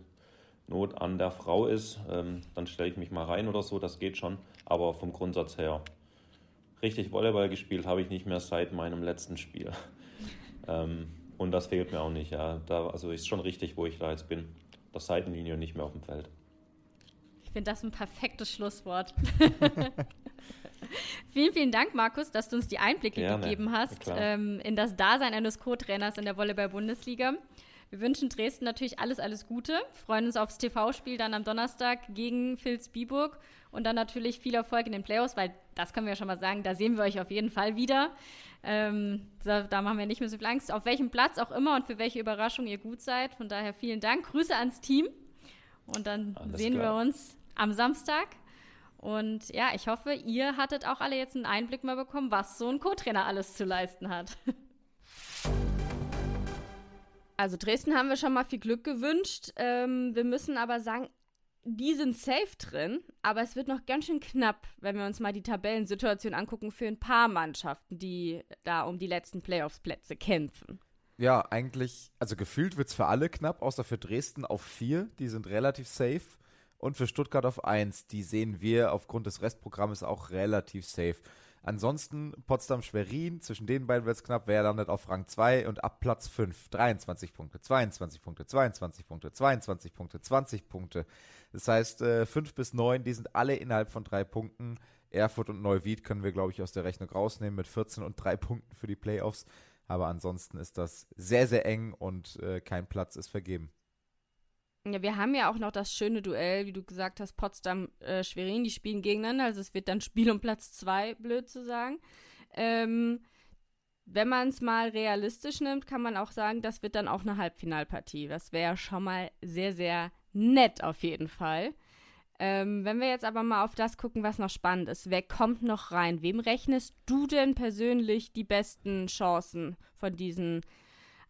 Not an der Frau ist, ähm, dann stelle ich mich mal rein oder so, das geht schon. Aber vom Grundsatz her, richtig Volleyball gespielt habe ich nicht mehr seit meinem letzten Spiel. ähm, und das fehlt mir auch nicht. Ja. Da, also ist schon richtig, wo ich da jetzt bin. Das Seitenlinie und nicht mehr auf dem Feld. Ich finde das ein perfektes Schlusswort. vielen, vielen Dank, Markus, dass du uns die Einblicke Gerne. gegeben hast ähm, in das Dasein eines Co-Trainers in der Volleyball-Bundesliga. Wir wünschen Dresden natürlich alles, alles Gute, freuen uns aufs TV-Spiel dann am Donnerstag gegen Vilsbiburg und dann natürlich viel Erfolg in den Playoffs, weil das können wir ja schon mal sagen, da sehen wir euch auf jeden Fall wieder. Ähm, da, da, machen wir nicht mehr so viel Angst, auf welchem Platz auch immer und für welche Überraschung ihr gut seid. Von daher vielen Dank, Grüße ans Team und dann alles sehen klar. wir uns am Samstag. Und ja, ich hoffe, ihr hattet auch alle jetzt einen Einblick mal bekommen, was so ein Co-Trainer alles zu leisten hat. Also Dresden haben wir schon mal viel Glück gewünscht. Ähm, wir müssen aber sagen, die sind safe drin, aber es wird noch ganz schön knapp, wenn wir uns mal die Tabellensituation angucken für ein paar Mannschaften, die da um die letzten Playoffs-Plätze kämpfen. Ja, eigentlich, also gefühlt wird es für alle knapp, außer für Dresden auf vier, die sind relativ safe. Und für Stuttgart auf eins, die sehen wir aufgrund des Restprogramms auch relativ safe. Ansonsten Potsdam-Schwerin, zwischen den beiden wird es knapp. Wer landet auf Rang 2 und ab Platz 5? 23 Punkte, 22 Punkte, 22 Punkte, 22 Punkte, 20 Punkte. Das heißt, äh, 5 bis 9, die sind alle innerhalb von drei Punkten. Erfurt und Neuwied können wir, glaube ich, aus der Rechnung rausnehmen mit 14 und 3 Punkten für die Playoffs. Aber ansonsten ist das sehr, sehr eng und äh, kein Platz ist vergeben. Ja, wir haben ja auch noch das schöne Duell, wie du gesagt hast, Potsdam-Schwerin, äh, die spielen gegeneinander. Also es wird dann Spiel um Platz zwei, blöd zu sagen. Ähm, wenn man es mal realistisch nimmt, kann man auch sagen, das wird dann auch eine Halbfinalpartie. Das wäre schon mal sehr, sehr nett auf jeden Fall. Ähm, wenn wir jetzt aber mal auf das gucken, was noch spannend ist, wer kommt noch rein? Wem rechnest du denn persönlich die besten Chancen von diesen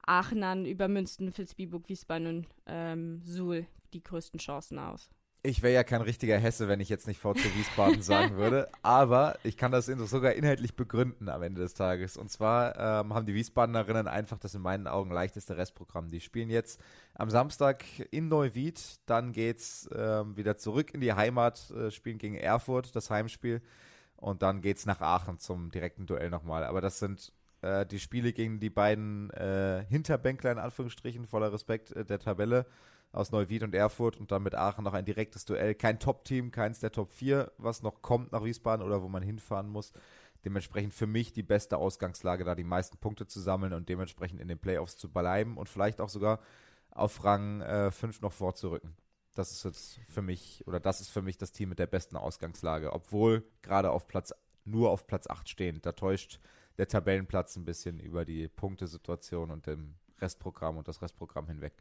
Aachenern über Münsten, Vilsbiburg, Wiesbaden und ähm, Suhl die größten Chancen aus. Ich wäre ja kein richtiger Hesse, wenn ich jetzt nicht VC Wiesbaden sagen würde. Aber ich kann das sogar inhaltlich begründen am Ende des Tages. Und zwar ähm, haben die Wiesbadenerinnen einfach das in meinen Augen leichteste Restprogramm. Die spielen jetzt am Samstag in Neuwied. Dann geht's ähm, wieder zurück in die Heimat, äh, spielen gegen Erfurt, das Heimspiel. Und dann geht's nach Aachen zum direkten Duell nochmal. Aber das sind äh, die Spiele gegen die beiden äh, Hinterbänkler in Anführungsstrichen, voller Respekt äh, der Tabelle aus Neuwied und Erfurt und dann mit Aachen noch ein direktes Duell. Kein Top-Team, keins der Top 4, was noch kommt nach Wiesbaden oder wo man hinfahren muss. Dementsprechend für mich die beste Ausgangslage, da die meisten Punkte zu sammeln und dementsprechend in den Playoffs zu bleiben und vielleicht auch sogar auf Rang 5 äh, noch vorzurücken. Das ist jetzt für mich, oder das ist für mich das Team mit der besten Ausgangslage, obwohl gerade auf Platz, nur auf Platz 8 stehen. Da täuscht der Tabellenplatz ein bisschen über die Punktesituation und dem Restprogramm und das Restprogramm hinweg.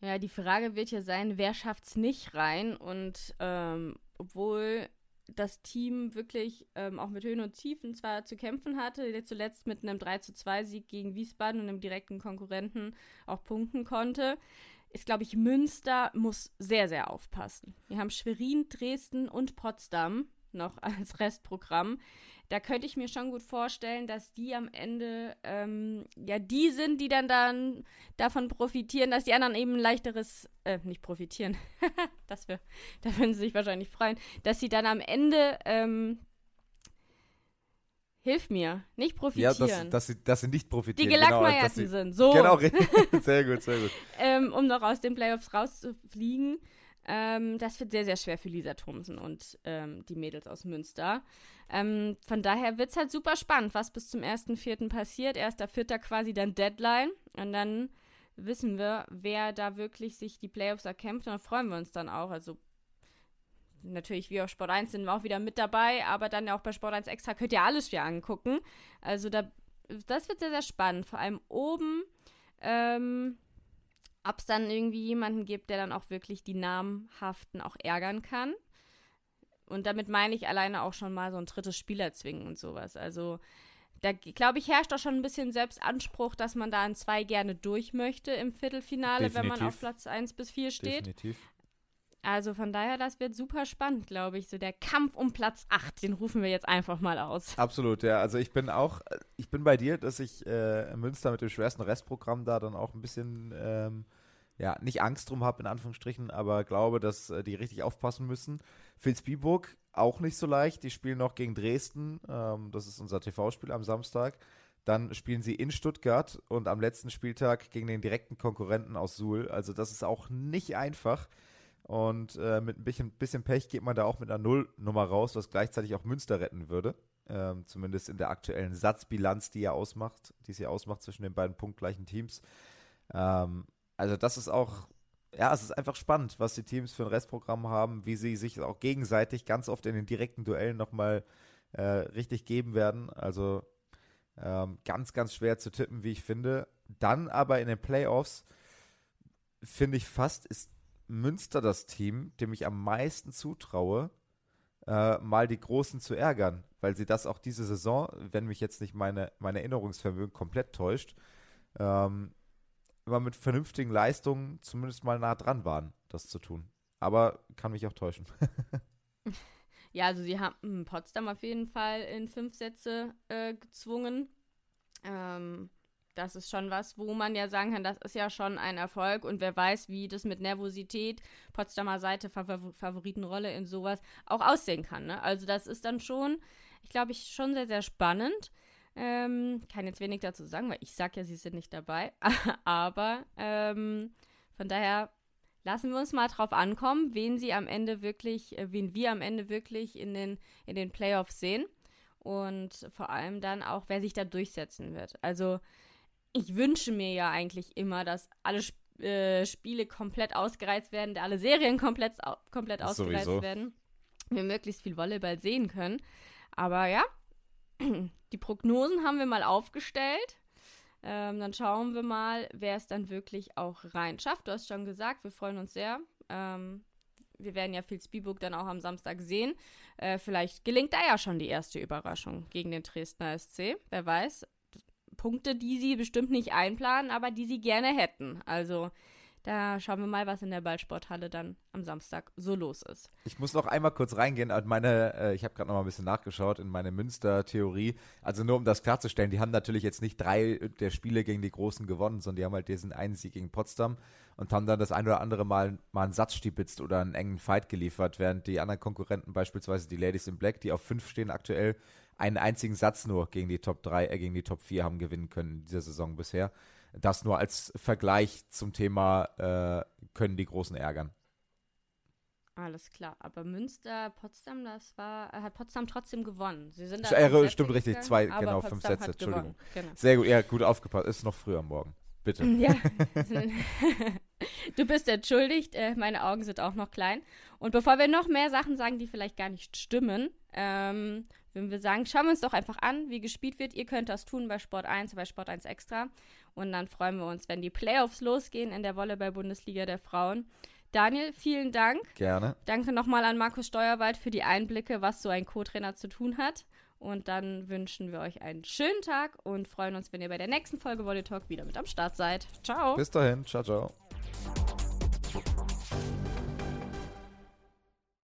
Ja, die Frage wird ja sein, wer schafft es nicht rein? Und ähm, obwohl das Team wirklich ähm, auch mit Höhen und Tiefen zwar zu kämpfen hatte, zuletzt mit einem 3 zu 2 Sieg gegen Wiesbaden und einem direkten Konkurrenten auch punkten konnte, ist, glaube ich, Münster muss sehr, sehr aufpassen. Wir haben Schwerin, Dresden und Potsdam noch als Restprogramm, da könnte ich mir schon gut vorstellen, dass die am Ende ähm, ja die sind, die dann, dann davon profitieren, dass die anderen eben ein leichteres, äh, nicht profitieren, das wär, da würden sie sich wahrscheinlich freuen, dass sie dann am Ende ähm, Hilf mir, nicht profitieren. Ja, dass, dass, sie, dass sie nicht profitieren. Die Gelackmeierten genau, sind, so. Genau, sehr gut, sehr gut. ähm, um noch aus den Playoffs rauszufliegen. Ähm, das wird sehr, sehr schwer für Lisa Thomsen und ähm, die Mädels aus Münster. Ähm, von daher wird es halt super spannend, was bis zum 1.4. passiert. 1.4. quasi dann Deadline. Und dann wissen wir, wer da wirklich sich die Playoffs erkämpft. Und da freuen wir uns dann auch. Also natürlich, wie auf Sport 1 sind wir auch wieder mit dabei, aber dann auch bei Sport 1 Extra könnt ihr alles wieder angucken. Also da, das wird sehr, sehr spannend. Vor allem oben, ähm, ob es dann irgendwie jemanden gibt, der dann auch wirklich die Namhaften auch ärgern kann. Und damit meine ich alleine auch schon mal so ein drittes Spiel erzwingen und sowas. Also da glaube ich, herrscht auch schon ein bisschen Selbstanspruch, dass man da in zwei gerne durch möchte im Viertelfinale, Definitiv. wenn man auf Platz 1 bis 4 steht. Definitiv. Also von daher, das wird super spannend, glaube ich. So der Kampf um Platz 8, den rufen wir jetzt einfach mal aus. Absolut, ja. Also ich bin auch, ich bin bei dir, dass ich äh, Münster mit dem schwersten Restprogramm da dann auch ein bisschen, ähm, ja, nicht Angst drum habe, in Anführungsstrichen, aber glaube, dass äh, die richtig aufpassen müssen. Vilsbiburg auch nicht so leicht. Die spielen noch gegen Dresden. Ähm, das ist unser TV-Spiel am Samstag. Dann spielen sie in Stuttgart und am letzten Spieltag gegen den direkten Konkurrenten aus Suhl. Also das ist auch nicht einfach. Und äh, mit ein bisschen, bisschen, Pech geht man da auch mit einer Nullnummer raus, was gleichzeitig auch Münster retten würde. Ähm, zumindest in der aktuellen Satzbilanz, die er ausmacht, die sie ausmacht zwischen den beiden punktgleichen Teams. Ähm, also das ist auch ja, es ist einfach spannend, was die Teams für ein Restprogramm haben, wie sie sich auch gegenseitig ganz oft in den direkten Duellen nochmal äh, richtig geben werden. Also ähm, ganz, ganz schwer zu tippen, wie ich finde. Dann aber in den Playoffs finde ich fast, ist Münster das Team, dem ich am meisten zutraue, äh, mal die Großen zu ärgern, weil sie das auch diese Saison, wenn mich jetzt nicht meine, mein Erinnerungsvermögen komplett täuscht, ähm, immer mit vernünftigen Leistungen zumindest mal nah dran waren, das zu tun. Aber kann mich auch täuschen. ja, also sie haben Potsdam auf jeden Fall in fünf Sätze äh, gezwungen. Ähm, das ist schon was, wo man ja sagen kann, das ist ja schon ein Erfolg und wer weiß, wie das mit Nervosität, Potsdamer Seite, Favor Favoritenrolle in sowas auch aussehen kann. Ne? Also das ist dann schon, ich glaube, ich schon sehr, sehr spannend. Ähm, kann jetzt wenig dazu sagen, weil ich sage ja, sie sind nicht dabei. Aber ähm, von daher lassen wir uns mal drauf ankommen, wen sie am Ende wirklich, äh, wen wir am Ende wirklich in den, in den Playoffs sehen. Und vor allem dann auch, wer sich da durchsetzen wird. Also ich wünsche mir ja eigentlich immer, dass alle Sp äh, Spiele komplett ausgereizt werden, alle Serien komplett, komplett ausgereizt Sowieso. werden. Wir möglichst viel Volleyball sehen können. Aber ja, die Prognosen haben wir mal aufgestellt. Ähm, dann schauen wir mal, wer es dann wirklich auch rein schafft. Du hast schon gesagt, wir freuen uns sehr. Ähm, wir werden ja viel Spielbook dann auch am Samstag sehen. Äh, vielleicht gelingt da ja schon die erste Überraschung gegen den Dresdner SC. Wer weiß. Punkte, die sie bestimmt nicht einplanen, aber die sie gerne hätten. Also da schauen wir mal, was in der Ballsporthalle dann am Samstag so los ist. Ich muss noch einmal kurz reingehen. Meine, äh, ich habe gerade noch mal ein bisschen nachgeschaut in meine Münster-Theorie. Also nur um das klarzustellen, die haben natürlich jetzt nicht drei der Spiele gegen die Großen gewonnen, sondern die haben halt diesen einen Sieg gegen Potsdam und haben dann das ein oder andere Mal, mal einen Satz stibitzt oder einen engen Fight geliefert, während die anderen Konkurrenten, beispielsweise die Ladies in Black, die auf fünf stehen aktuell, einen einzigen Satz nur gegen die Top 3, äh, gegen die Top 4 haben gewinnen können in dieser Saison bisher. Das nur als Vergleich zum Thema, äh, können die Großen ärgern. Alles klar, aber Münster, Potsdam, das war, hat Potsdam trotzdem gewonnen. Sie sind äh, stimmt richtig, zwei, genau, Potsdam fünf Sätze, Entschuldigung. Genau. Sehr gut, ja, gut aufgepasst, ist noch früh am Morgen. Bitte. Ja. du bist entschuldigt, äh, meine Augen sind auch noch klein. Und bevor wir noch mehr Sachen sagen, die vielleicht gar nicht stimmen, ähm, würden wir sagen, schauen wir uns doch einfach an, wie gespielt wird. Ihr könnt das tun bei Sport 1, bei Sport 1 Extra. Und dann freuen wir uns, wenn die Playoffs losgehen in der Volleyball-Bundesliga der Frauen. Daniel, vielen Dank. Gerne. Danke nochmal an Markus Steuerwald für die Einblicke, was so ein Co-Trainer zu tun hat. Und dann wünschen wir euch einen schönen Tag und freuen uns, wenn ihr bei der nächsten Folge Volley Talk wieder mit am Start seid. Ciao. Bis dahin. Ciao, ciao.